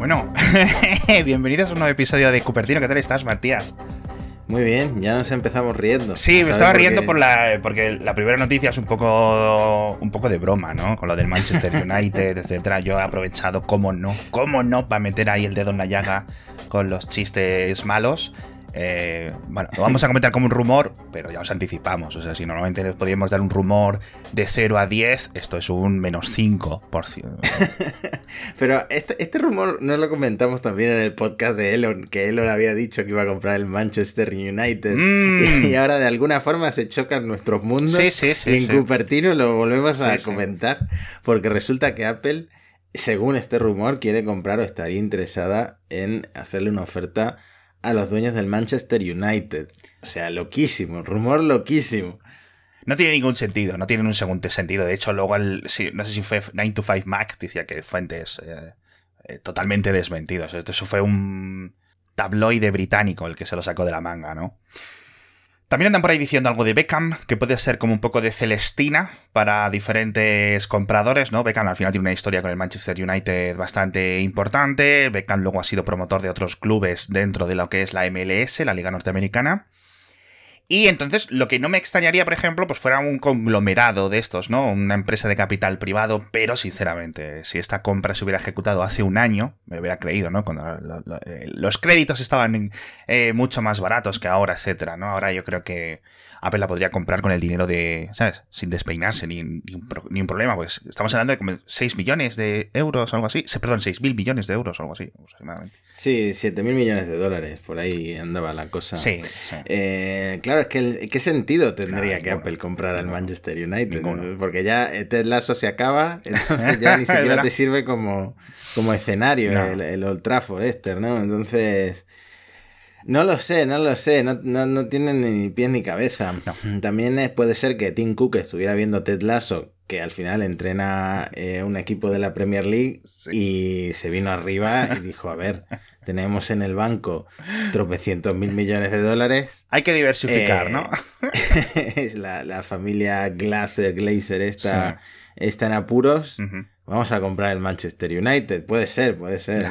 Bueno, bienvenidos a un nuevo episodio de Cupertino. ¿Qué tal estás, Matías? Muy bien, ya nos empezamos riendo. Sí, me estaba riendo por la, porque la primera noticia es un poco, un poco de broma, ¿no? Con lo del Manchester United, etcétera. Yo he aprovechado, cómo no, cómo no, para meter ahí el dedo en la llaga con los chistes malos. Eh, bueno, lo vamos a comentar como un rumor, pero ya os anticipamos. O sea, si normalmente podíamos dar un rumor de 0 a 10, esto es un menos 5%. pero este, este, rumor no lo comentamos también en el podcast de Elon, que Elon había dicho que iba a comprar el Manchester United. Mm. Y ahora de alguna forma se chocan nuestros mundos. Sí, sí, sí. Y en Cupertino lo volvemos a comentar, porque resulta que Apple, según este rumor, quiere comprar o estaría interesada en hacerle una oferta a los dueños del Manchester United. O sea, loquísimo, rumor loquísimo. No tiene ningún sentido, no tiene un segundo sentido. De hecho, luego, el, no sé si fue 9 to 5 Mac, decía que fuentes eh, eh, totalmente desmentidos. Esto fue un tabloide británico el que se lo sacó de la manga, ¿no? También andan por ahí diciendo algo de Beckham, que puede ser como un poco de Celestina para diferentes compradores, ¿no? Beckham al final tiene una historia con el Manchester United bastante importante. Beckham luego ha sido promotor de otros clubes dentro de lo que es la MLS, la Liga Norteamericana. Y entonces, lo que no me extrañaría, por ejemplo, pues fuera un conglomerado de estos, ¿no? Una empresa de capital privado, pero sinceramente, si esta compra se hubiera ejecutado hace un año, me lo hubiera creído, ¿no? Cuando eh, los créditos estaban eh, mucho más baratos que ahora, etcétera, ¿no? Ahora yo creo que Apple la podría comprar con el dinero de, ¿sabes? Sin despeinarse ni, ni, un, problema. Pues estamos hablando de como 6 millones de euros o algo así. Perdón, 6 mil millones de euros o algo así, aproximadamente. Sí, 7 mil millones de dólares. Por ahí andaba la cosa. Sí, eh, claro, es que ¿qué sentido tendría que Apple comprar al Manchester United? Porque ya Ted Lasso se acaba, entonces ya ni siquiera te sirve como, como escenario el, el Old Trafford, Esther, ¿no? Entonces... No lo sé, no lo sé, no, no, tienen ni pies ni cabeza. También puede ser que Tim Cook estuviera viendo Ted Lasso, que al final entrena eh, un equipo de la Premier League y se vino arriba y dijo, a ver, tenemos en el banco tropecientos mil millones de dólares. Hay que diversificar, eh, ¿no? es la, la, familia Glazer, Glazer esta, está en apuros. Vamos a comprar el Manchester United. Puede ser, puede ser.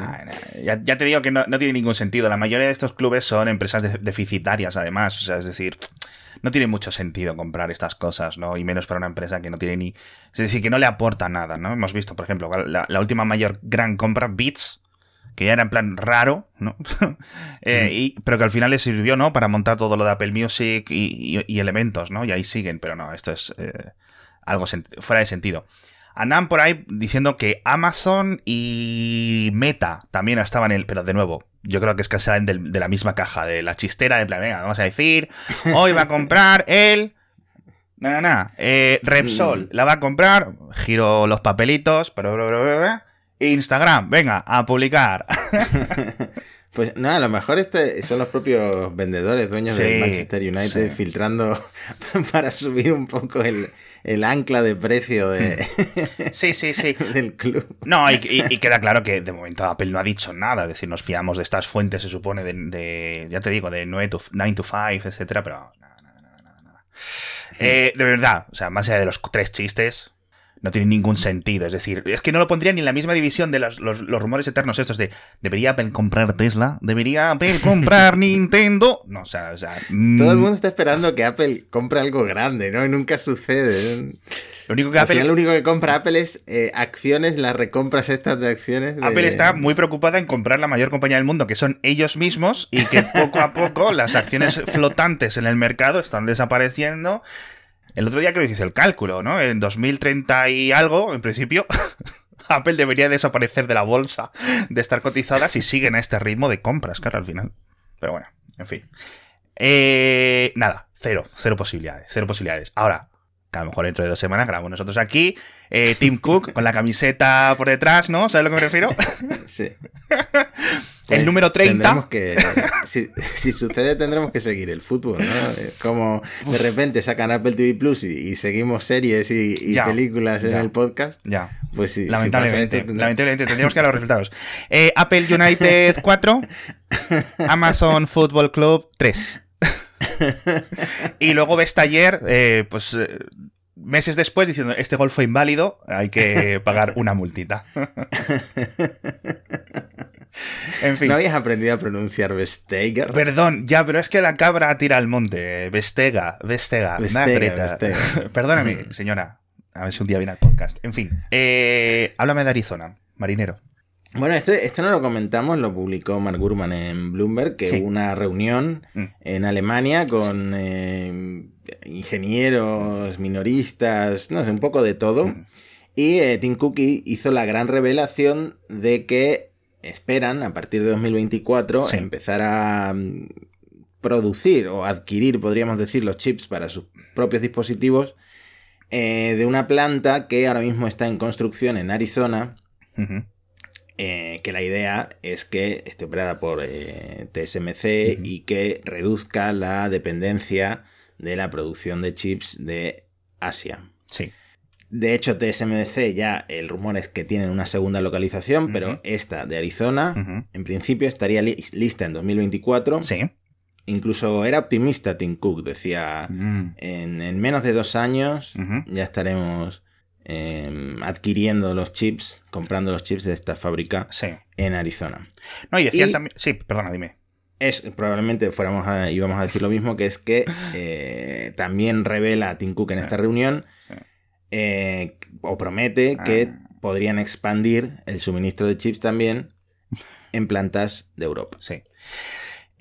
Ya, te digo que no, tiene ningún sentido. La mayoría de estos clubes son empresas deficitarias, además. O sea, es decir, no tiene mucho sentido comprar estas cosas, ¿no? Y menos para una empresa que no tiene ni. Es decir, que no le aporta nada, ¿no? Hemos visto, por ejemplo, la, última mayor gran compra, Beats, que ya era en plan raro, ¿no? Eh, y, pero que al final le sirvió, ¿no? Para montar todo lo de Apple Music y, elementos, ¿no? Y ahí siguen, pero no, esto es eh, algo fuera de sentido. Andan por ahí diciendo que Amazon y Meta también estaban en el. Pero de nuevo, yo creo que es que salen de, la misma caja, de la chistera de plan, vamos a decir, hoy va a comprar el. Nada, nada. Eh, Repsol mm. la va a comprar. Giro los papelitos. Pero, Instagram, venga, a publicar. Pues nada, a lo mejor este son los propios vendedores, dueños del Manchester United, filtrando para subir un poco el, el ancla de precio de, hmm. sí, sí, sí. del club. No, y, queda claro que de momento Apple no ha dicho nada, es decir, nos fiamos de estas fuentes, se supone, de, ya te digo, de 9 to, 9 to 5, etcétera, pero nada, nada, nada, nada. Eh, de verdad, o sea, más allá de los tres chistes, no tiene ningún sentido. Es decir, es que no lo pondría ni en la misma división de los, rumores eternos estos de ¿debería Apple comprar Tesla? ¿Debería Apple comprar Nintendo? No, o sea, o sea Todo el mm. mundo está esperando que Apple compre algo grande, ¿no? Y nunca sucede. Lo único que Apple... lo único que compra Apple es eh, acciones, las recompras estas de acciones. Apple está muy preocupada en comprar la mayor compañía del mundo, que son ellos mismos, y que poco a poco las acciones flotantes en el mercado están desapareciendo el otro día creo que hice el cálculo, ¿no? En 2030 y algo, en principio, Apple debería desaparecer de la bolsa de estar cotizada si siguen a este ritmo de compras, claro, al final. Pero bueno, en fin. Eh, nada, cero, cero posibilidades, cero posibilidades. Ahora, a lo mejor dentro de dos semanas grabamos nosotros aquí, eh, Tim Cook con la camiseta por detrás, ¿no? ¿Sabes a lo que me refiero? Sí. el número 30. Que, si, sucede, tendremos que seguir el fútbol, ¿no? Como de repente sacan Apple TV Plus y, seguimos series y, películas en el podcast. Ya. Pues sí. Lamentablemente, lamentablemente tendríamos que dar los resultados. Eh, Apple United 4, Amazon Football Club 3. y luego ves taller, eh, pues eh, meses después diciendo, este gol fue inválido, hay que pagar una multita. En fin. ¿No habías aprendido a pronunciar Vestega? Perdón, ya, pero es que la cabra tira al monte. Vestega, Vestega. Vestega, Vestega. Perdóname, señora. A ver si un día viene al podcast. En fin, eh, háblame de Arizona, marinero. Bueno, esto, esto no lo comentamos, lo publicó Mark Gurman en Bloomberg, que hubo una reunión mm. en Alemania con eh, ingenieros, minoristas, no sé, un poco de todo. Mm. Y eh, Tim Cook hizo la gran revelación de que esperan, a partir de 2024, empezar a mm, producir o adquirir, podríamos decir, los chips para sus propios dispositivos eh, de una planta que ahora mismo está en construcción en Arizona. Eh, que la idea es que esté operada por eh, TSMC y que reduzca la dependencia de la producción de chips de Asia. Sí. De hecho, TSMC ya el rumor es que tienen una segunda localización, pero esta de Arizona, en principio estaría lista en 2024. Sí. Incluso era optimista Tim Cook, decía, mm. en, menos de dos años ya estaremos Em, adquiriendo los chips, comprando los chips de esta fábrica en Arizona. No, y decían también. Sí, perdona, dime. Es, probablemente fuéramos a, íbamos a decir lo mismo, que es que eh, también revela Tim Cook en esta reunión, eh, o promete que ah. podrían expandir el suministro de chips también en plantas de Europa. Sí.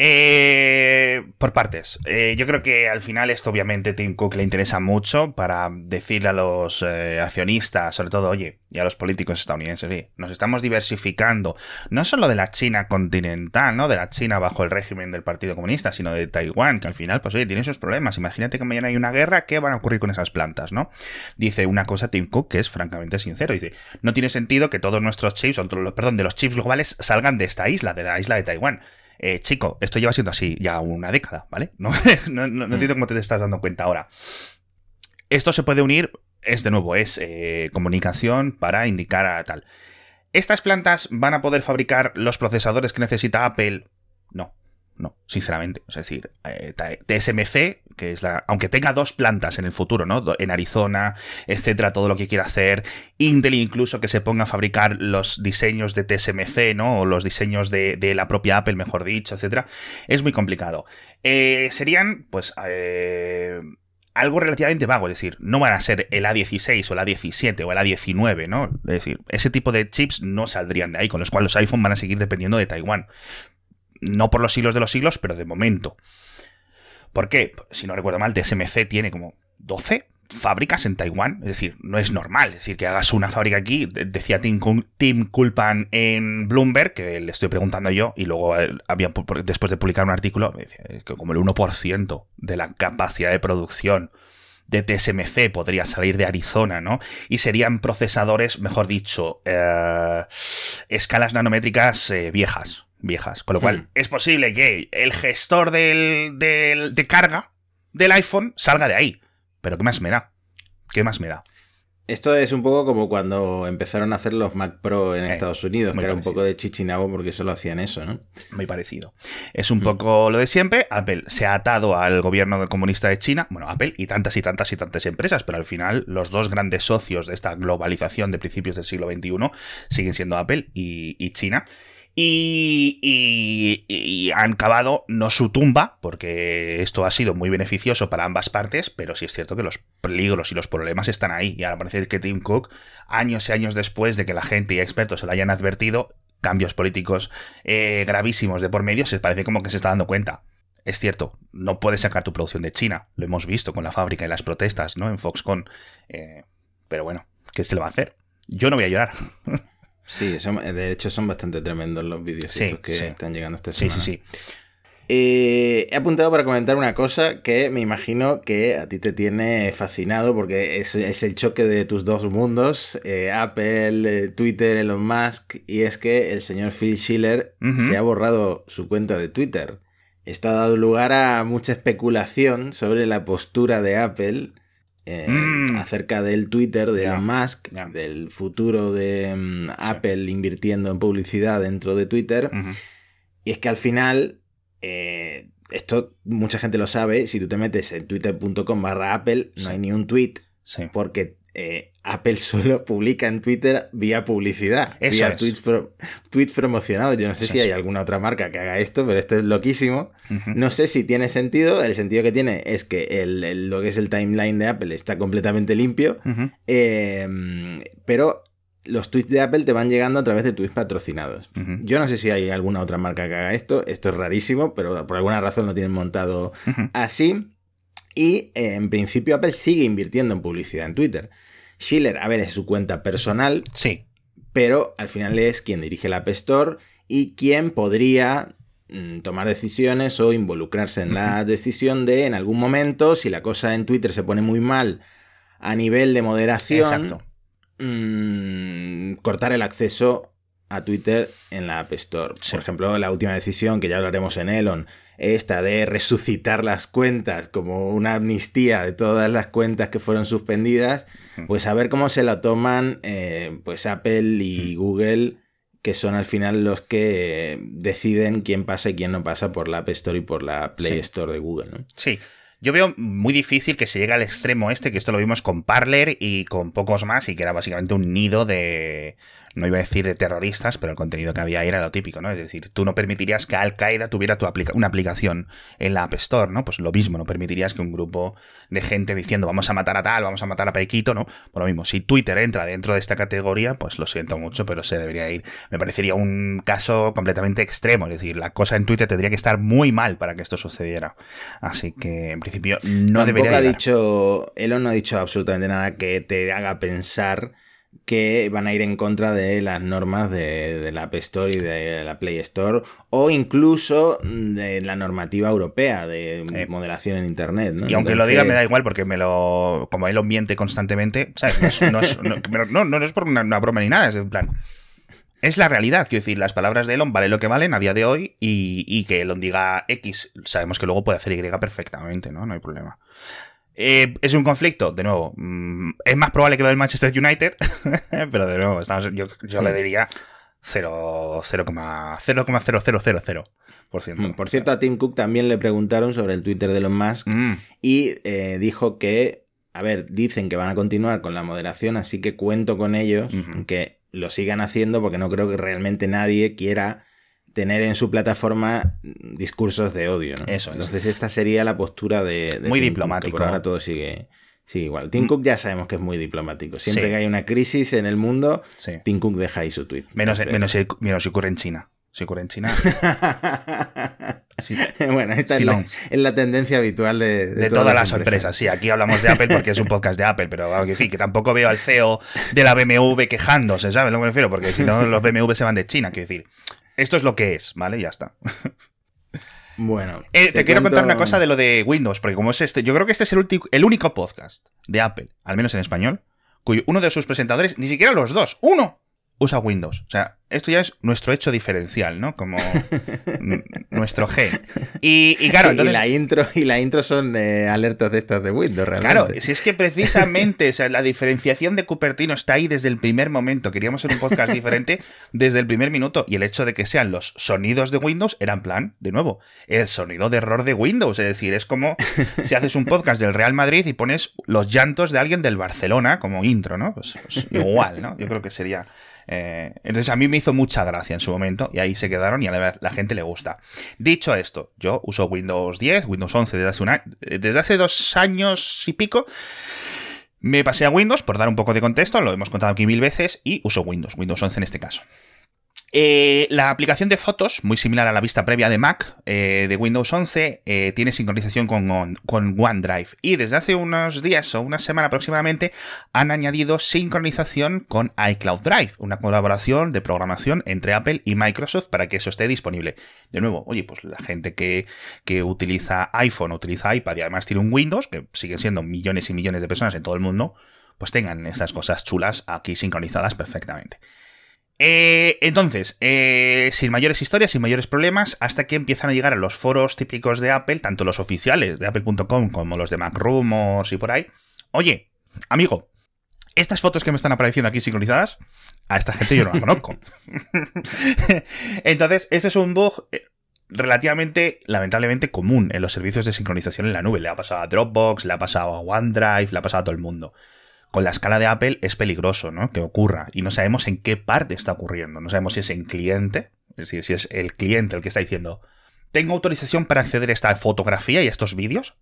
Eh, por partes. Eh, yo creo que al final esto obviamente Tim Cook le interesa mucho para decirle a los eh, accionistas, sobre todo, oye, y a los políticos estadounidenses, oye, nos estamos diversificando, no solo de la China continental, ¿no? De la China bajo el régimen del Partido Comunista, sino de Taiwán, que al final, pues oye, tiene esos problemas. Imagínate que mañana hay una guerra, ¿qué van a ocurrir con esas plantas, no? Dice una cosa Tim Cook que es francamente sincero. Dice, no tiene sentido que todos nuestros chips, o perdón, de los chips globales salgan de esta isla, de la isla de Taiwán. Eh, chico, esto lleva siendo así ya una década, ¿vale? No, no, no, mm. entiendo cómo te estás dando cuenta ahora. Esto se puede unir, es de nuevo, es eh, comunicación para indicar a tal. ¿Estas plantas van a poder fabricar los procesadores que necesita Apple? No no, sinceramente. Es decir, eh, TSMC, Aunque tenga dos plantas en el futuro, ¿no? En Arizona, etcétera, todo lo que quiera hacer. Intel incluso que se ponga a fabricar los diseños de TSMC, ¿no? O los diseños de, la propia Apple, mejor dicho, etcétera. Es muy complicado. Eh, serían, pues. Eh, algo relativamente vago, es decir, no van a ser el A16 o el A17 o el A19, ¿no? Es decir, ese tipo de chips no saldrían de ahí, con los cuales los iPhone van a seguir dependiendo de Taiwán no por los siglos de los siglos, pero de momento. ¿Por qué? Si no recuerdo mal, TSMC tiene como 12 fábricas en Taiwán. Es decir, no es normal. Es decir, que hagas una fábrica aquí. Decía Tim, Culpan en Bloomberg, que le estoy preguntando yo, y luego había, después de publicar un artículo, decía, que como el 1% de la capacidad de producción de TSMC podría salir de Arizona, ¿no? Y serían procesadores, mejor dicho, eh, escalas nanométricas eh, viejas viejas. Con lo cual, mm. es posible que el gestor del, de carga del iPhone salga de ahí. Pero ¿qué más me da? ¿Qué más me da? Esto es un poco como cuando empezaron a hacer los Mac Pro en eh, Estados Unidos, que era un poco de chichinabo porque solo hacían eso, ¿no? Muy parecido. Es un mm. poco lo de siempre. Apple se ha atado al gobierno comunista de China. Bueno, Apple y tantas y tantas y tantas empresas, pero al final los dos grandes socios de esta globalización de principios del siglo XXI siguen siendo Apple y China. Y, han cavado no su tumba, porque esto ha sido muy beneficioso para ambas partes, pero sí es cierto que los peligros y los problemas están ahí. Y ahora parece que Tim Cook, años y años después de que la gente y expertos se lo hayan advertido, cambios políticos eh, gravísimos de por medio, se parece como que se está dando cuenta. Es cierto, no puedes sacar tu producción de China, lo hemos visto con la fábrica y las protestas, ¿no? En Foxconn. Eh, pero bueno, ¿qué se le va a hacer? Yo no voy a ayudar. Sí, de hecho son bastante tremendos los vídeos que están llegando esta semana. Sí, sí, sí. Eh, he apuntado para comentar una cosa que me imagino que a ti te tiene fascinado porque es, el choque de tus dos mundos, eh, Apple, eh, Twitter, Elon Musk, y es que el señor Phil Schiller se ha borrado su cuenta de Twitter. Esto ha dado lugar a mucha especulación sobre la postura de Apple eh, mm. acerca del Twitter de Elon Musk, del futuro de mm, Apple invirtiendo en publicidad dentro de Twitter. Y es que al final, eh, esto mucha gente lo sabe, si tú te metes en twitter.com barra Apple, no hay ni un tweet, porque eh, Apple solo publica en Twitter vía publicidad, vía tweets, tweets, promocionados. Yo no sé si hay alguna otra marca que haga esto, pero esto es loquísimo. No sé si tiene sentido. El sentido que tiene es que el, lo que es el timeline de Apple está completamente limpio, em, pero los tweets de Apple te van llegando a través de tweets patrocinados. Yo no sé si hay alguna otra marca que haga esto. Esto es rarísimo, pero por alguna razón lo tienen montado así. Y eh, en principio Apple sigue invirtiendo en publicidad en Twitter. Schiller, a ver, es su cuenta personal. Sí. Pero al final es quien dirige la App Store y quien podría mm, tomar decisiones o involucrarse en la decisión de, en algún momento, si la cosa en Twitter se pone muy mal a nivel de moderación, mm, cortar el acceso a Twitter en la App Store. Por ejemplo, la última decisión, que ya hablaremos en Elon, esta de resucitar las cuentas como una amnistía de todas las cuentas que fueron suspendidas, pues a ver cómo se la toman eh, pues Apple y Google, que son al final los que deciden quién pasa y quién no pasa por la App Store y por la Play Store de Google. ¿no? Sí. Yo veo muy difícil que se llegue al extremo este, que esto lo vimos con Parler y con pocos más, y que era básicamente un nido de, no iba a decir de terroristas, pero el contenido que había ahí era lo típico, ¿no? Es decir, tú no permitirías que Al Qaeda tuviera tu una aplicación en la App Store, ¿no? Pues lo mismo, no permitirías que un grupo de gente diciendo vamos a matar a tal, vamos a matar a Pequito, ¿no? Por lo mismo, si Twitter entra dentro de esta categoría, pues lo siento mucho, pero se debería ir. Me parecería un caso completamente extremo, es decir, la cosa en Twitter tendría que estar muy mal para que esto sucediera. Así que, en principio, no debería. ha dicho, Elon no ha dicho absolutamente nada que te haga pensar que van a ir en contra de las normas de, la App Store y de la Play Store o incluso de la normativa europea de eh, moderación en Internet. Y aunque lo diga me da igual porque me lo como él lo miente constantemente, ¿sabes? No, es, no, es por una, broma ni nada, es en plan... Es la realidad, quiero decir, las palabras de Elon valen lo que valen a día de hoy y, y que Elon diga X, sabemos que luego puede hacer Y perfectamente, ¿no? No hay problema. Eh, ¿Es un conflicto? De nuevo, mm, es más probable que lo del Manchester United, pero de nuevo, yo, le diría 0,0000%. Por cierto. Mm, por cierto, a Tim Cook también le preguntaron sobre el Twitter de Elon Musk mm. y eh, dijo que, a ver, dicen que van a continuar con la moderación, así que cuento con ellos, que lo sigan haciendo porque no creo que realmente nadie quiera tener en su plataforma discursos de odio. ¿no? Eso Entonces, esta sería la postura de. muy diplomático. por ahora todo sigue, sigue igual. Tim mm. Cook ya sabemos que es muy diplomático. Siempre que hay una crisis en el mundo, Tim Cook deja ahí su tweet. Menos, menos, menos si ocurre en China. Si ocurre en China. bueno, esta es la, tendencia habitual de, todas, las empresas. Sí, aquí hablamos de Apple porque es un podcast de Apple, pero en fin, que tampoco veo al CEO de la BMW quejándose, ¿sabes lo que me refiero? Porque si no, los BMW se van de China, quiero decir. Esto es lo que es, ¿vale? Ya está. Bueno. Eh, te, quiero contar una cosa de lo de Windows, porque como es este, yo creo que este es el, el único podcast de Apple, al menos en español, cuyo uno de sus presentadores, ni siquiera los dos, uno, usa Windows. O sea, esto ya es nuestro hecho diferencial, ¿no? Como nuestro G. Y, claro, y la intro y la intro son eh, alertas de estas de Windows, realmente. Claro, si es que precisamente, o sea, la diferenciación de Cupertino está ahí desde el primer momento. Queríamos hacer un podcast diferente desde el primer minuto. Y el hecho de que sean los sonidos de Windows era en plan, de nuevo, el sonido de error de Windows. Es decir, es como si haces un podcast del Real Madrid y pones los llantos de alguien del Barcelona como intro, ¿no? pues, pues igual, ¿no? Yo creo que sería eh, entonces a mí me hizo mucha gracia en su momento y ahí se quedaron y a la, la, gente le gusta. Dicho esto, yo uso Windows 10, Windows 11 desde hace, desde hace dos años y pico. Me pasé a Windows por dar un poco de contexto, lo hemos contado aquí mil veces, y uso Windows, Windows 11 en este caso. Eh, la aplicación de fotos, muy similar a la vista previa de Mac eh, de Windows 11, eh, tiene sincronización con, con, OneDrive. Y desde hace unos días o una semana aproximadamente han añadido sincronización con iCloud Drive, una colaboración de programación entre Apple y Microsoft para que eso esté disponible. De nuevo, oye, pues la gente que, que utiliza iPhone, utiliza iPad y además tiene un Windows, que siguen siendo millones y millones de personas en todo el mundo, pues tengan estas cosas chulas aquí sincronizadas perfectamente. Eh, entonces, eh, sin mayores historias, sin mayores problemas, hasta que empiezan a llegar a los foros típicos de Apple, tanto los oficiales de apple.com como los de MacRumors y por ahí. Oye, amigo, estas fotos que me están apareciendo aquí sincronizadas, a esta gente yo no la conozco. Entonces, este es un bug eh, relativamente, lamentablemente, común en los servicios de sincronización en la nube. Le ha pasado a Dropbox, le ha pasado a OneDrive, le ha pasado a todo el mundo. Con la escala de Apple es peligroso, ¿no? Que ocurra. Y no sabemos en qué parte está ocurriendo. No sabemos si es en cliente, es decir, si es el cliente el que está diciendo, tengo autorización para acceder a esta fotografía y a estos vídeos.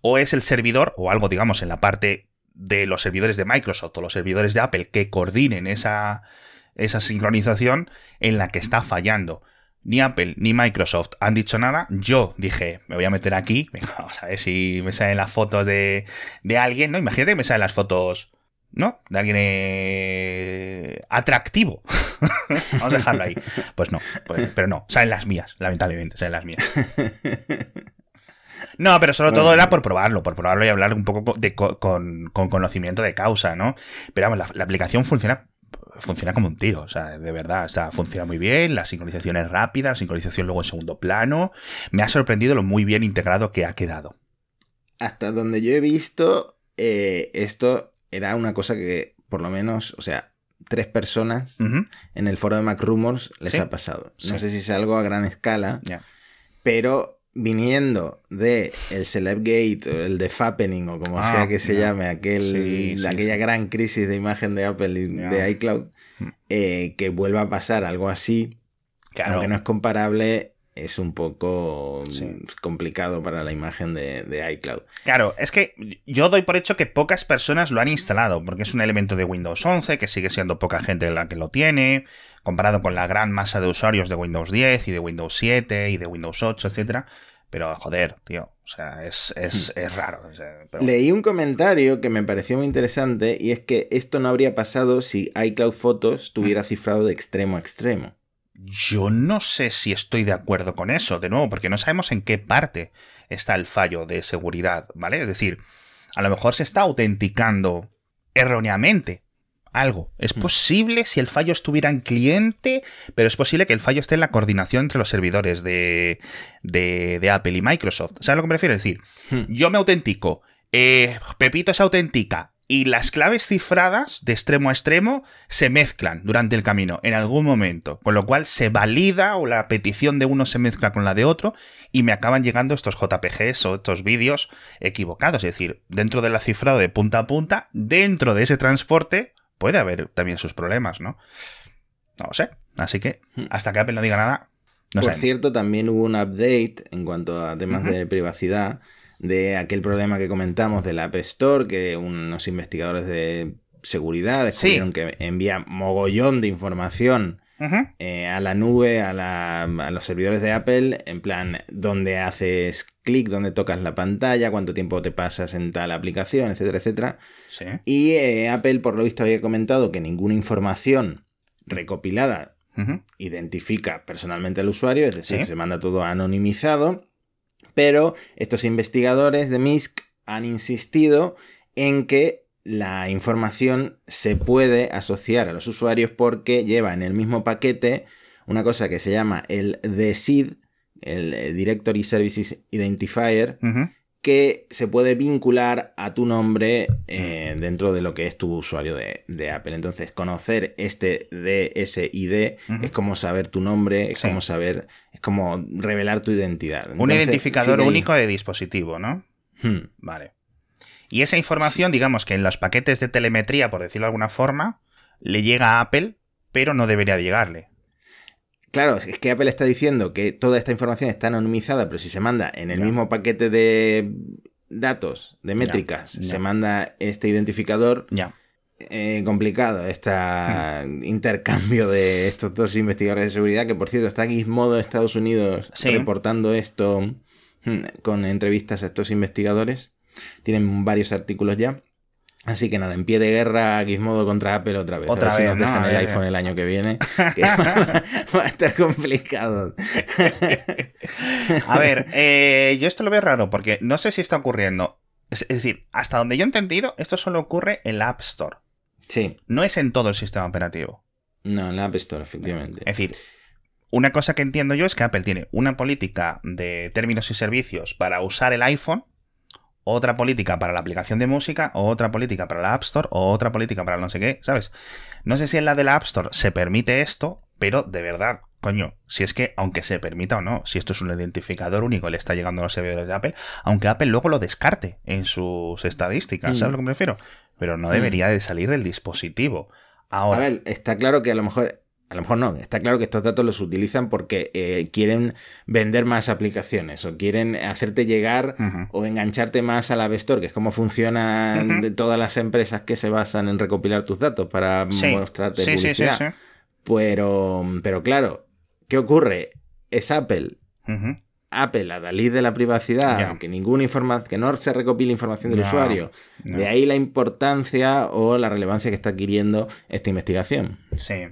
O es el servidor, o algo, digamos, en la parte de los servidores de Microsoft o los servidores de Apple que coordinen esa, esa sincronización en la que está fallando. Ni Apple ni Microsoft han dicho nada. Yo dije, me voy a meter aquí. vamos a ver si me salen las fotos de, de alguien, ¿no? Imagínate que me salen las fotos, ¿no? De alguien eh, atractivo. vamos a dejarlo ahí. Pues no, pues, pero no. Salen las mías, lamentablemente, salen las mías. No, pero sobre todo era por probarlo, por probarlo y hablar un poco de, con, conocimiento de causa, ¿no? Pero vamos, la, aplicación funciona funciona como un tiro, o sea, de verdad, o sea, funciona muy bien, la sincronización es rápida, la sincronización luego en segundo plano, me ha sorprendido lo muy bien integrado que ha quedado. Hasta donde yo he visto, eh, esto era una cosa que, por lo menos, o sea, tres personas en el foro de Mac Rumors les ha pasado. No sé si es algo a gran escala, pero viniendo de el Celebgate, el de Fappening, o como sea ah, que se llame, aquel, aquella gran crisis de imagen de Apple y de iCloud, mm. eh, que vuelva a pasar algo así, aunque no es comparable, es un poco complicado para la imagen de, de, iCloud. Claro, es que yo doy por hecho que pocas personas lo han instalado, porque es un elemento de Windows 11, que sigue siendo poca gente la que lo tiene, comparado con la gran masa de usuarios de Windows 10 y de Windows 7 y de Windows 8, etcétera. Pero joder, tío, o sea, es, es, hmm. es raro. Leí un comentario que me pareció muy interesante y es que esto no habría pasado si iCloud Photos tuviera hmm. cifrado de extremo a extremo. Yo no sé si estoy de acuerdo con eso, de nuevo, porque no sabemos en qué parte está el fallo de seguridad, ¿vale? Es decir, a lo mejor se está autenticando erróneamente algo. Es mm. posible si el fallo estuviera en cliente, pero es posible que el fallo esté en la coordinación entre los servidores de, de, Apple y Microsoft. ¿Sabes a lo que me refiero? Es decir, mm. yo me autentico, eh, Pepito se autentica, y las claves cifradas de extremo a extremo se mezclan durante el camino en algún momento, con lo cual se valida o la petición de uno se mezcla con la de otro y me acaban llegando estos JPGs o estos vídeos equivocados, es decir, dentro de la cifrado de punta a punta, dentro de ese transporte puede haber también sus problemas, ¿no? No lo sé. Así que hmm. hasta que Apple no diga nada. No Por cierto, también hubo un update en cuanto a temas de privacidad de aquel problema que comentamos del App Store, que unos investigadores de seguridad descubrieron que envía mogollón de información eh, a la nube, a, los servidores de Apple, en plan, donde haces clic, donde tocas la pantalla, cuánto tiempo te pasas en tal aplicación, etcétera, etcétera. Y eh, Apple, por lo visto, había comentado que ninguna información recopilada identifica personalmente al usuario, es decir, se manda todo anonimizado, pero estos investigadores de MISC han insistido en que la información se puede asociar a los usuarios porque lleva en el mismo paquete una cosa que se llama el DSID, el Directory Services Identifier, que se puede vincular a tu nombre eh, dentro de lo que es tu usuario de, Apple. Entonces, conocer este DSID es como saber tu nombre, es como saber, es como revelar tu identidad. Un identificador único de dispositivo, ¿no? Hmm. Vale. Y esa información, digamos que en los paquetes de telemetría, por decirlo de alguna forma, le llega a Apple, pero no debería llegarle. Claro, es que Apple está diciendo que toda esta información está anonimizada, pero si se manda en el mismo paquete de datos, de métricas, se manda este identificador. Ya. Eh, complicado este intercambio de estos dos investigadores de seguridad, que por cierto está Gizmodo en Estados Unidos reportando esto hmm, con entrevistas a estos investigadores. Tienen varios artículos ya. Así que nada, en pie de guerra, Gizmodo contra Apple otra vez. Otra vez. nos dejan el iPhone el año que viene. va a estar complicado. a ver, eh, yo esto lo veo raro porque no sé si está ocurriendo. Es, decir, hasta donde yo he entendido, esto solo ocurre en la App Store. Sí. No es en todo el sistema operativo. No, en la App Store, efectivamente. Es decir, una cosa que entiendo yo es que Apple tiene una política de términos y servicios para usar el iPhone otra política para la aplicación de música, otra política para la App Store, otra política para no sé qué, ¿sabes? No sé si en la de la App Store se permite esto, pero de verdad, coño, si es que, aunque se permita o no, si esto es un identificador único, le está llegando a los servidores de Apple, aunque Apple luego lo descarte en sus estadísticas, ¿sabes mm. lo que me refiero? Pero no mm. debería de salir del dispositivo. Ahora, a ver, está claro que a lo mejor a lo mejor no, está claro que estos datos los utilizan porque eh, quieren vender más aplicaciones o quieren hacerte llegar o engancharte más a la App Store, que es como funcionan todas las empresas que se basan en recopilar tus datos para mostrarte publicidad. pero, pero claro, ¿qué ocurre? Es Apple. Apple a Dalí de la privacidad, que ninguna información, que no se recopile información del usuario. De ahí la importancia o la relevancia que está adquiriendo esta investigación. Sí.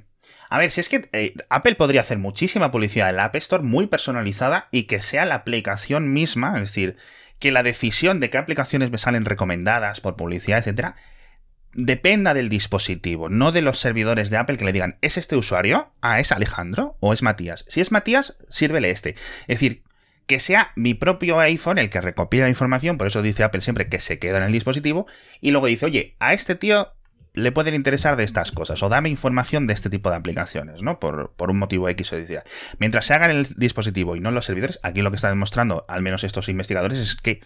A ver, si es que eh, Apple podría hacer muchísima publicidad en la App Store muy personalizada y que sea la aplicación misma, es decir, que la decisión de qué aplicaciones me salen recomendadas por publicidad, etcétera, dependa del dispositivo, no de los servidores de Apple que le digan, ¿es este usuario? Ah, ¿es Alejandro? ¿O es Matías? Si es Matías, sírvele este. Es decir, que sea mi propio iPhone el que recopila la información, por eso dice Apple siempre que se queda en el dispositivo, y luego dice, oye, a este tío le pueden interesar de estas cosas o dame información de este tipo de aplicaciones, ¿no? Por, un motivo X o Y. Mientras se haga en el dispositivo y no en los servidores, aquí lo que está demostrando, al menos estos investigadores, es que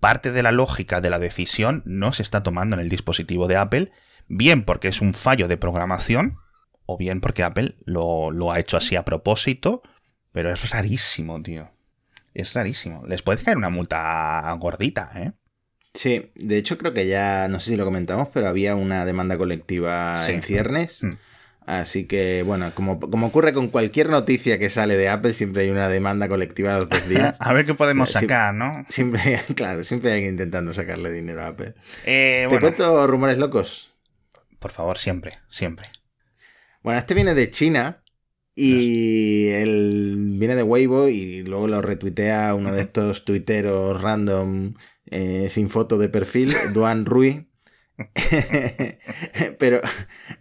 parte de la lógica de la decisión no se está tomando en el dispositivo de Apple, bien porque es un fallo de programación, o bien porque Apple lo, lo ha hecho así a propósito, pero es rarísimo, tío. Es rarísimo. Les puede caer una multa gordita, ¿eh? Sí, de hecho creo que ya, no sé si lo comentamos, pero había una demanda colectiva en ciernes. Mm. Así que, bueno, como, como, ocurre con cualquier noticia que sale de Apple, siempre hay una demanda colectiva los dos días. a ver qué podemos sacar, ¿no? Siempre, claro, siempre hay alguien intentando sacarle dinero a Apple. Eh, ¿Te cuento rumores locos? Por favor, siempre, siempre. Bueno, este viene de China y él viene de Weibo y luego lo retuitea uno de estos tuiteros random eh, sin foto de perfil, Duan Rui. pero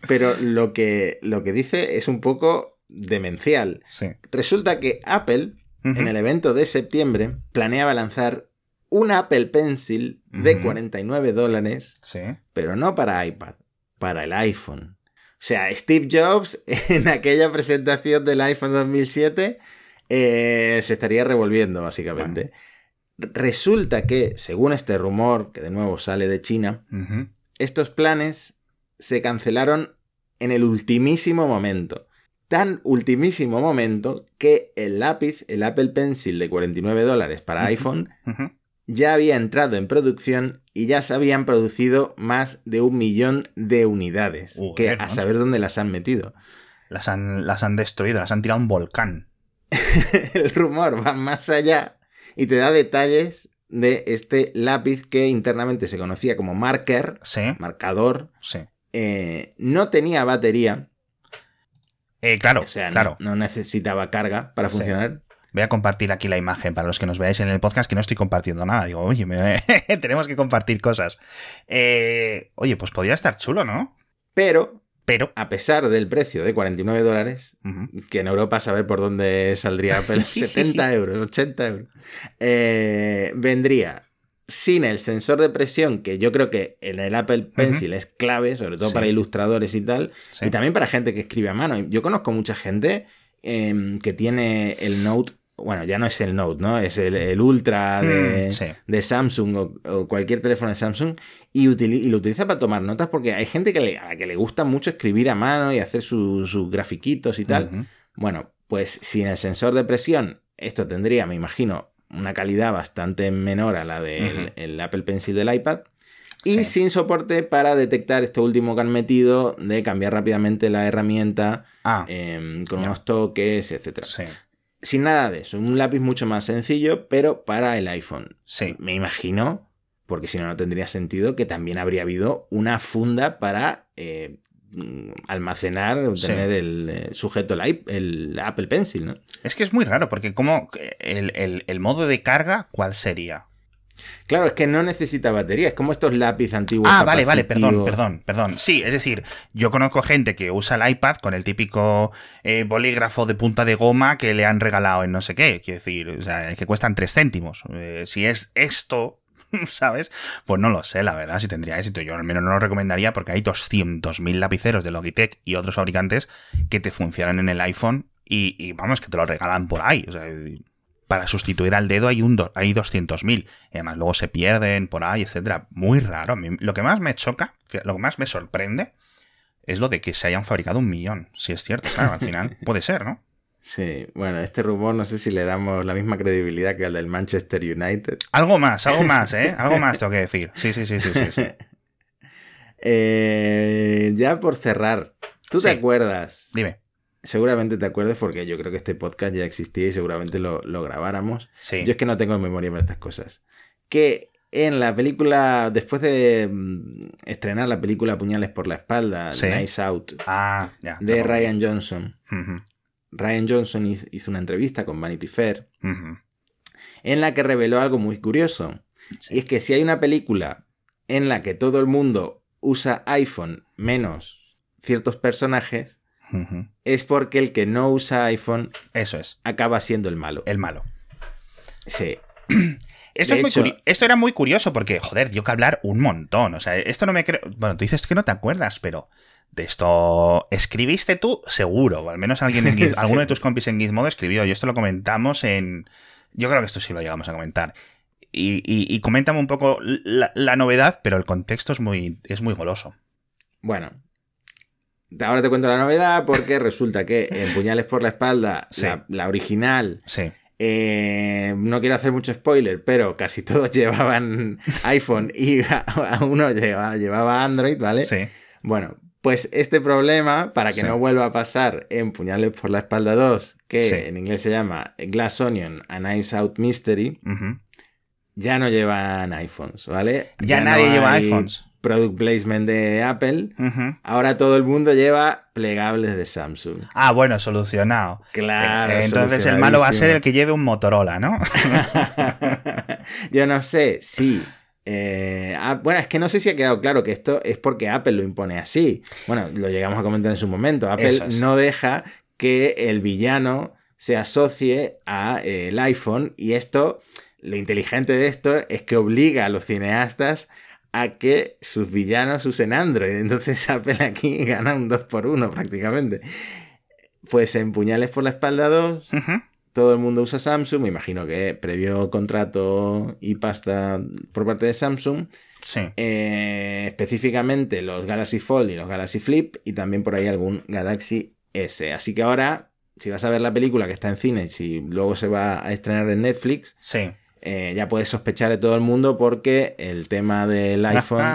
pero lo, que, lo que dice es un poco demencial. Resulta que Apple, en el evento de septiembre, planeaba lanzar un Apple Pencil de 49 dólares, pero no para iPad, para el iPhone. O sea, Steve Jobs en aquella presentación del iPhone 2007 eh, se estaría revolviendo, básicamente. Resulta que, según este rumor, que de nuevo sale de China, estos planes se cancelaron en el ultimísimo momento. Tan ultimísimo momento que el lápiz, el Apple Pencil de 49 dólares para iPhone, ya había entrado en producción y ya se habían producido más de un millón de unidades. que a saber dónde las han metido. Las han, las han destruido, las han tirado a un volcán. el rumor va más allá y te da detalles de este lápiz que internamente se conocía como marker, marcador. Eh, no tenía batería. Eh, claro, o sea, claro. No, necesitaba carga para funcionar. Voy a compartir aquí la imagen para los que nos veáis en el podcast, que no estoy compartiendo nada. Digo, oye, tenemos que compartir cosas. Eh, oye, pues podría estar chulo, ¿no? Pero pero, a pesar del precio de 49 dólares, que en Europa saber por dónde saldría Apple, 70 euros, 80 euros, eh, vendría sin el sensor de presión, que yo creo que en el Apple Pencil es clave, sobre todo para ilustradores y tal, y también para gente que escribe a mano. Yo conozco mucha gente em, que tiene el Note bueno, ya no es el Note, ¿no? Es el, Ultra de, mm, Samsung o, cualquier teléfono de Samsung y, lo utiliza para tomar notas porque hay gente que le, a la que le gusta mucho escribir a mano y hacer sus grafiquitos y tal. Bueno, pues sin el sensor de presión, esto tendría, me imagino, una calidad bastante menor a la del Apple Pencil del iPad. Y sin soporte para detectar esto último que han metido de cambiar rápidamente la herramienta ah, em, con unos toques, etc. Sí sin nada de eso. Un lápiz mucho más sencillo, pero para el iPhone. Sí. Me imagino, porque si no, no tendría sentido, que también habría habido una funda para eh, almacenar, tener el eh, sujeto, el, el, Apple Pencil, ¿no? Es que es muy raro, porque como el, el modo de carga, ¿cuál sería? Claro, es que no necesita batería, es como estos lápices antiguos. Ah, vale, vale, perdón, perdón, perdón. Sí, es decir, yo conozco gente que usa el iPad con el típico eh, bolígrafo de punta de goma que le han regalado en no sé qué, quiero decir, o sea, que cuestan 3 céntimos. Eh, si es esto, ¿sabes? Pues no lo sé, la verdad, si tendría éxito. Yo al menos no lo recomendaría porque hay 200.000 lapiceros de Logitech y otros fabricantes que te funcionan en el iPhone y, vamos, que te lo regalan por ahí. O sea, para sustituir al dedo hay, un hay 200.000. Y además luego se pierden por ahí, etcétera. Muy raro. Lo que más me choca, lo que más me sorprende, es lo de que se hayan fabricado un millón. Si es cierto, claro, al final puede ser, ¿no? Sí, bueno, este rumor no sé si le damos la misma credibilidad que al del Manchester United. Algo más, algo más, ¿eh? Algo más tengo que decir. Sí, sí, sí, sí, sí. Eh, ya por cerrar, ¿tú te acuerdas? Dime. Seguramente te acuerdas porque yo creo que este podcast ya existía y seguramente lo, grabáramos. Sí. Yo es que no tengo memoria para estas cosas. Que en la película, después de mm, estrenar la película Puñales por la espalda, Nice Out, ah, de Ryan Johnson, Ryan Johnson hizo una entrevista con Vanity Fair en la que reveló algo muy curioso. Y es que si hay una película en la que todo el mundo usa iPhone menos ciertos personajes, es porque el que no usa iPhone Eso es. acaba siendo el malo. El malo. Sí. Esto, esto, era muy curioso porque, joder, dio que hablar un montón. O sea, esto no me creo. Bueno, tú dices que no te acuerdas, pero de esto escribiste tú, seguro, o al menos alguien alguno de tus compis en Gizmodo escribió. Y esto lo comentamos en. Yo creo que esto sí lo llegamos a comentar. Y, y, coméntame un poco la, novedad, pero el contexto es muy, es muy goloso. Bueno, ahora te cuento la novedad porque resulta que en Puñales por la espalda, la, original, sí. Eh, no quiero hacer mucho spoiler, pero casi todos llevaban iPhone y a, uno llevaba, llevaba Android, ¿vale? Sí. Bueno, pues este problema, para que no vuelva a pasar en Puñales por la espalda 2, que en inglés se llama Glass Onion A Knives Out Mystery, ya no llevan iPhones, ¿vale? Ya, nadie lleva iPhones. Product placement de Apple. Ahora todo el mundo lleva plegables de Samsung. Ah, bueno, solucionado. Claro. Eh, entonces el malo va a ser el que lleve un Motorola, ¿no? Yo no sé, sí. Eh, ah, bueno, es que no sé si ha quedado claro que esto es porque Apple lo impone así. Bueno, lo llegamos a comentar en su momento. Apple no deja que el villano se asocie a eh, iPhone y esto, lo inteligente de esto es que obliga a los cineastas a que sus villanos usen Android. Entonces Apple aquí gana un 2 por 1 prácticamente. Pues en Puñales por la espalda 2 todo el mundo usa Samsung, me imagino que previo contrato y pasta por parte de Samsung. Sí. Eh, específicamente los Galaxy Fold y los Galaxy Flip y también por ahí algún Galaxy S. Así que ahora, si vas a ver la película que está en cine y si luego se va a estrenar en Netflix, sí. Eh, ya puedes sospechar de todo el mundo porque el tema del iPhone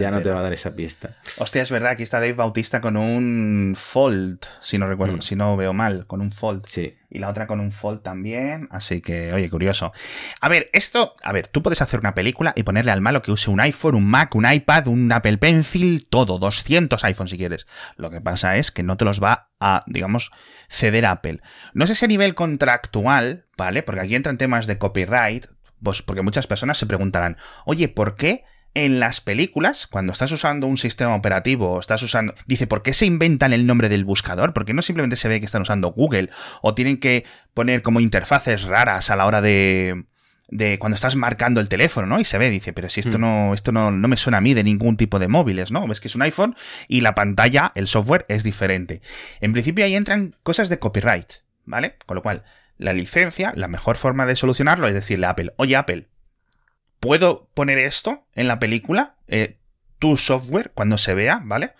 ya no te va a dar esa pista. Hostia, es verdad, aquí está Dave Bautista con un Fold, si no recuerdo, mm. si no veo mal, con un Fold. Sí. Y la otra con un Fold también, así que, oye, curioso. A ver, esto, a ver, tú puedes hacer una película y ponerle al malo que use un iPhone, un Mac, un iPad, un Apple Pencil, todo, 200 iPhones si quieres. Lo que pasa es que no te los va a, digamos, ceder Apple. No sé si a nivel contractual, ¿vale? Porque aquí entran temas de copyright, pues porque muchas personas se preguntarán, oye, ¿por qué en las películas, cuando estás usando un sistema operativo o estás usando... Dice, ¿por qué se inventan el nombre del buscador? Porque no simplemente se ve que están usando Google o tienen que poner como interfaces raras a la hora de de cuando estás marcando el teléfono, ¿no? Y se ve, dice, pero si esto hmm. no, esto no, no, me suena a mí de ningún tipo de móviles, ¿no? Ves que es un iPhone y la pantalla, el software es diferente. En principio ahí entran cosas de copyright, ¿vale? Con lo cual, la licencia, la mejor forma de solucionarlo es decirle a Apple, oye Apple, ¿puedo poner esto en la película? Eh, tu software, cuando se vea, ¿vale?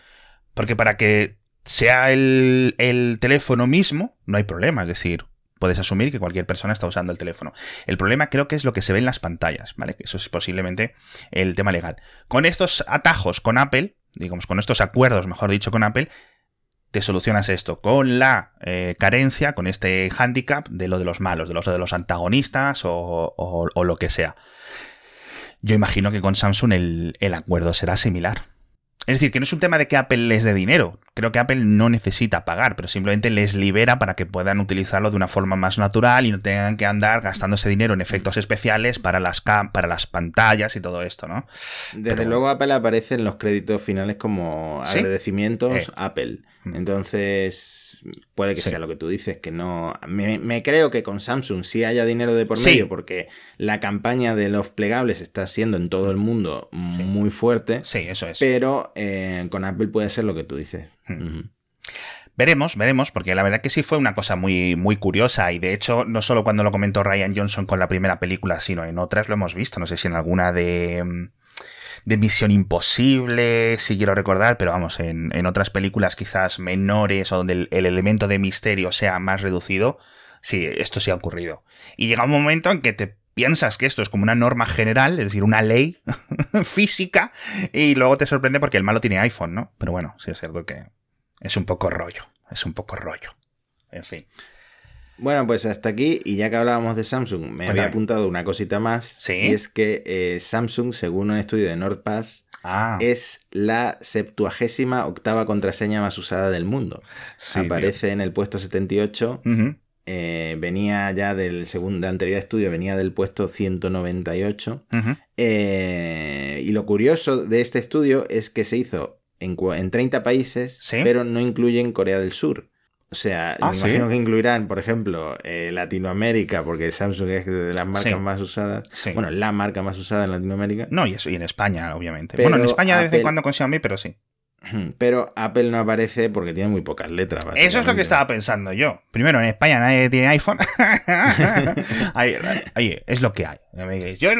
Porque para que sea el, el teléfono mismo, no hay problema, es decir, puedes asumir que cualquier persona está usando el teléfono. El problema creo que es lo que se ve en las pantallas, ¿vale? Eso es posiblemente el tema legal. Con estos atajos con Apple, digamos, con estos acuerdos, mejor dicho, con Apple, te solucionas esto con la eh, carencia, con este handicap de lo de los malos, de los de los antagonistas o, lo que sea. Yo imagino que con Samsung el acuerdo será similar. Es decir, que no es un tema de que Apple les dé dinero. Creo que Apple no necesita pagar, pero simplemente les libera para que puedan utilizarlo de una forma más natural y no tengan que andar gastando ese dinero en efectos especiales para las, para las pantallas y todo esto, ¿no? Desde luego Apple aparece en los créditos finales como agradecimientos eh. Apple. Mm. Entonces, puede que sea lo que tú dices, que no. Me, creo que con Samsung sí haya dinero de por medio, porque la campaña de los plegables está siendo en todo el mundo muy fuerte. Sí, eso es. Pero eh, con Apple puede ser lo que tú dices. Hmm. Veremos, veremos, porque la verdad que sí fue una cosa muy, muy curiosa y de hecho no solo cuando lo comentó Ryan Johnson con la primera película, sino en otras lo hemos visto, no sé si en alguna de mm, de Misión Imposible, si quiero recordar, pero vamos, en, otras películas quizás menores o donde el, el, elemento de misterio sea más reducido, sí, esto sí ha ocurrido. Y llega un momento en que te piensas que esto es como una norma general, es decir, una ley física, y luego te sorprende porque el malo tiene iPhone, ¿no? Pero bueno, sí es cierto que es un poco rollo, es un poco rollo. En fin. Bueno, pues hasta aquí, y ya que hablábamos de Samsung, me había apuntado una cosita más. ¿Sí? Y es que eh, Samsung, según un estudio de NordPass, ah. es la septuagésima octava contraseña más usada del mundo. Aparece en el puesto 78. Eh, venía ya del segundo anterior estudio, venía del puesto 198. Eh, y lo curioso de este estudio es que se hizo en, en 30 países, pero no incluyen Corea del Sur. O sea, ah, me imagino que incluirán, por ejemplo, eh, Latinoamérica, porque Samsung es de las marcas más usadas. Bueno, la marca más usada en Latinoamérica. No, y, eso, y en España, obviamente. bueno, en España de vez en cuando con Xiaomi, pero sí. Pero Apple no aparece porque tiene muy pocas letras. Eso es lo que estaba pensando yo. Primero, en España nadie tiene iPhone. Oye, es lo que hay. Yo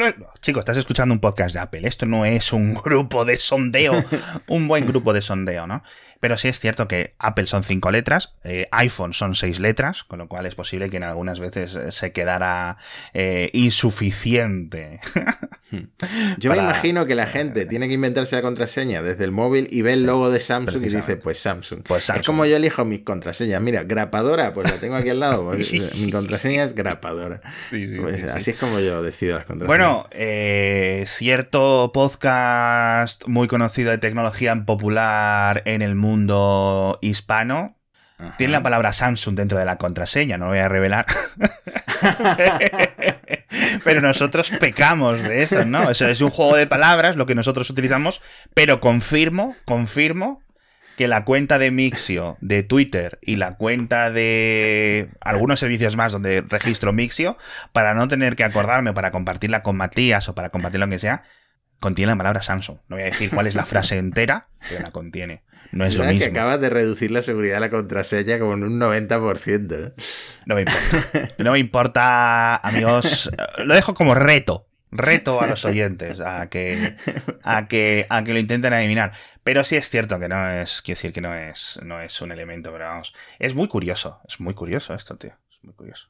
Chicos, estás escuchando un podcast de Apple. Esto no es un grupo de sondeo, un buen grupo de sondeo, ¿no? Pero sí es cierto que Apple son cinco letras, eh, iPhone son seis letras, con lo cual es posible que en algunas veces eh, se quedara eh, insuficiente. Yo me imagino que la gente tiene que inventarse la contraseña desde el móvil y ve el logo de Samsung y dice, pues Samsung. pues Es como yo elijo mis contraseñas. Mira, grapadora, pues la tengo aquí al lado. Mi contraseña es grapadora. Pues así es como yo decido las contraseñas. Bueno, cierto podcast muy conocido de tecnología popular en el mundo mundo hispano tiene la palabra Samsung dentro de la contraseña, no lo voy a revelar. pero nosotros pecamos de eso, ¿no? Eso es un juego de palabras lo que nosotros utilizamos, pero confirmo, confirmo que la cuenta de Mixio de Twitter y la cuenta de algunos servicios más donde registro Mixio, para no tener que acordarme para compartirla con Matías o para compartir lo que sea, contiene la palabra Samsung. No voy a decir cuál es la frase entera, pero la contiene. No es lo mismo. que acabas de reducir la seguridad de la contraseña como en un 90%. ¿no? no me importa. No me importa, amigos. Lo dejo como reto. Reto a los oyentes a que, a que, a que lo intenten adivinar. Pero sí es cierto que no es, quiero decir que no es, no es un elemento, pero vamos. Es muy curioso, es muy curioso esto, tío. Es muy curioso.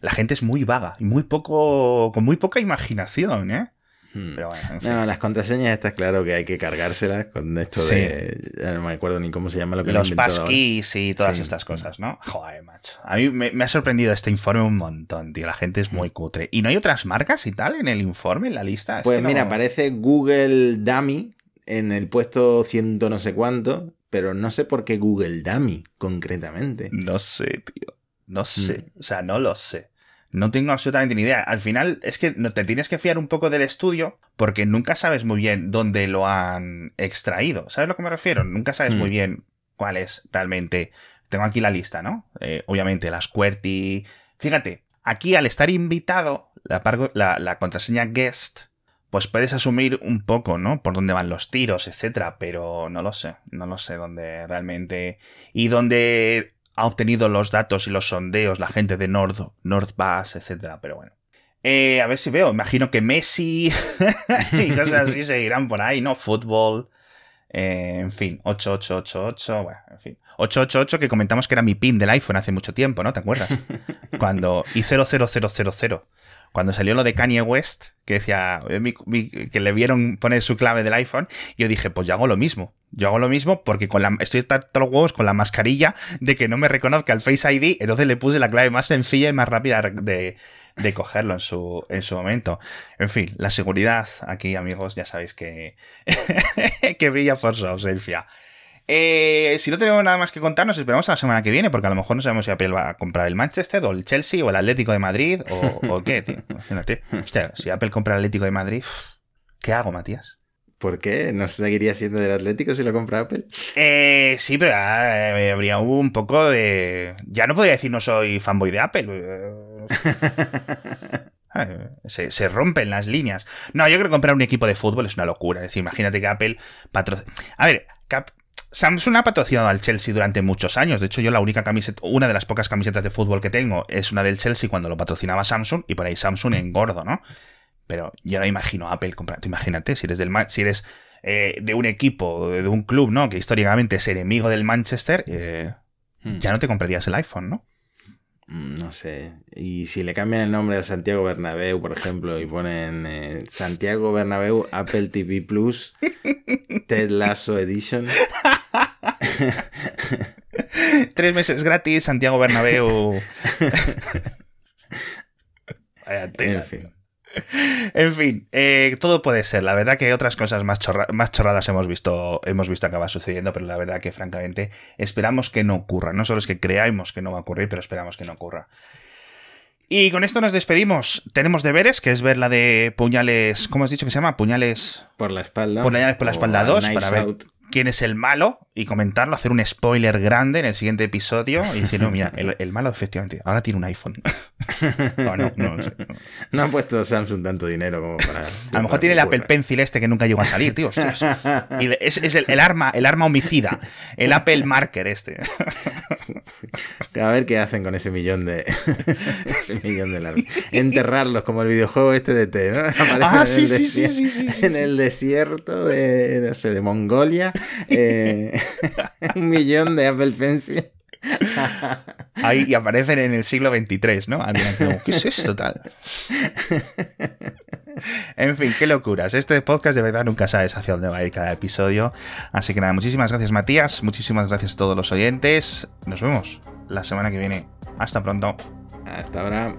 La gente es muy vaga y muy poco, con muy poca imaginación, ¿eh? Hmm. No, las contraseñas está claro que hay que cargárselas con esto de. no me acuerdo ni cómo se llama lo que Los passkeys y todas estas cosas, ¿no? Joder, macho. A mí me, ha sorprendido este informe un montón, tío. La gente es muy cutre. ¿Y no hay otras marcas y tal en el informe, en la lista? pues mira, aparece Google Dummy en el puesto ciento no sé cuánto, pero no sé por qué Google Dummy concretamente. No sé, tío. No sé. Hmm. O sea, no lo sé. No tengo absolutamente ni idea. Al final es que te tienes que fiar un poco del estudio porque nunca sabes muy bien dónde lo han extraído. ¿Sabes a lo que me refiero? Nunca sabes muy mm. bien cuál es realmente. Tengo aquí la lista, ¿no? Eh, obviamente, las QWERTY. Fíjate, aquí al estar invitado, la, la, contraseña guest, pues puedes asumir un poco, ¿no? Por dónde van los tiros, etcétera, pero no lo sé, no lo sé dónde realmente. Y dónde ha obtenido los datos y los sondeos la gente de North, Northbus, etcétera, pero bueno. Eh, a ver si veo, imagino que Messi y cosas así seguirán por ahí, ¿no? Fútbol, eh, en fin, 8888, bueno, en fin. 888 que comentamos que era mi pin del iPhone hace mucho tiempo, ¿no? ¿Te acuerdas? Cuando... Y 00000 cuando salió lo de Kanye West, que decía que le vieron poner su clave del iPhone, yo dije, pues yo hago lo mismo. Yo hago lo mismo porque la, estoy todos los huevos con la mascarilla de que no me reconozca el Face ID, entonces le puse la clave más sencilla y más rápida de, de cogerlo en su, en su momento. En fin, la seguridad aquí, amigos, ya sabéis que, que brilla por su ausencia. Eh, si no tenemos nada más que contar, nos esperamos a la semana que viene, porque a lo mejor no sabemos si Apple va a comprar el Manchester o el Chelsea o el Atlético de Madrid o, qué, tío. Imagínate. Hostia, si Apple compra el Atlético de Madrid, ¿qué hago, Matías? ¿Por qué? ¿No seguiría siendo del Atlético si lo compra Apple? Eh, sí, pero ah, habría un poco de... Ya no podría decir no soy fanboy de Apple. Ah, se, se, rompen las líneas. No, yo creo que comprar un equipo de fútbol es una locura. Es decir, imagínate que Apple patrocina... A ver, Cap Samsung ha patrocinado al Chelsea durante muchos años. De hecho, yo la única camiseta, una de las pocas camisetas de fútbol que tengo es una del Chelsea cuando lo patrocinaba Samsung y por ahí Samsung en gordo, ¿no? Pero yo no imagino a Apple comprando. Imagínate, si eres del si eres eh, de un equipo, de un club, ¿no? Que históricamente es enemigo del Manchester, eh, hmm. ya no te comprarías el iPhone, ¿no? Mm, no sé. Y si le cambian el nombre a Santiago Bernabéu, por ejemplo, y ponen eh, Santiago Bernabéu Apple TV Plus Ted Lasso Edition. Tres meses gratis, Santiago Bernabéu. en fin. En fin, eh, todo puede ser. La verdad que otras cosas más, más chorradas hemos visto, hemos visto acabar sucediendo, pero la verdad que francamente esperamos que no ocurra. No solo es que creamos que no va a ocurrir, pero esperamos que no ocurra. Y con esto nos despedimos. Tenemos deberes, que es ver la de puñales. ¿Cómo has dicho que se llama? Puñales. Por la espalda. Puñales por la espalda 2, para ver quién es el malo y comentarlo, hacer un spoiler grande en el siguiente episodio y decir, no, mira, el, malo efectivamente, ahora tiene un iPhone. no, no, no, no, han puesto Samsung tanto dinero como para... A lo mejor tiene el Apple Pencil este que nunca llegó a salir, tío. Y es, es el, arma, el arma homicida, el Apple Marker este. A ver qué hacen con ese millón de... ese millón de. Enterrarlos como el videojuego este de T, ¿no? ah, sí, sí, sí, sí, En el desierto de, no sé, de Mongolia eh, un millón de Apple Pencil. Ahí y aparecen en el siglo XXIII, ¿no? ¿qué es esto tal? En fin, qué locuras. Este podcast de verdad nunca sabes hacia dónde va a ir cada episodio. Así que nada, muchísimas gracias Matías, muchísimas gracias a todos los oyentes. Nos vemos la semana que viene. Hasta pronto. Hasta ahora.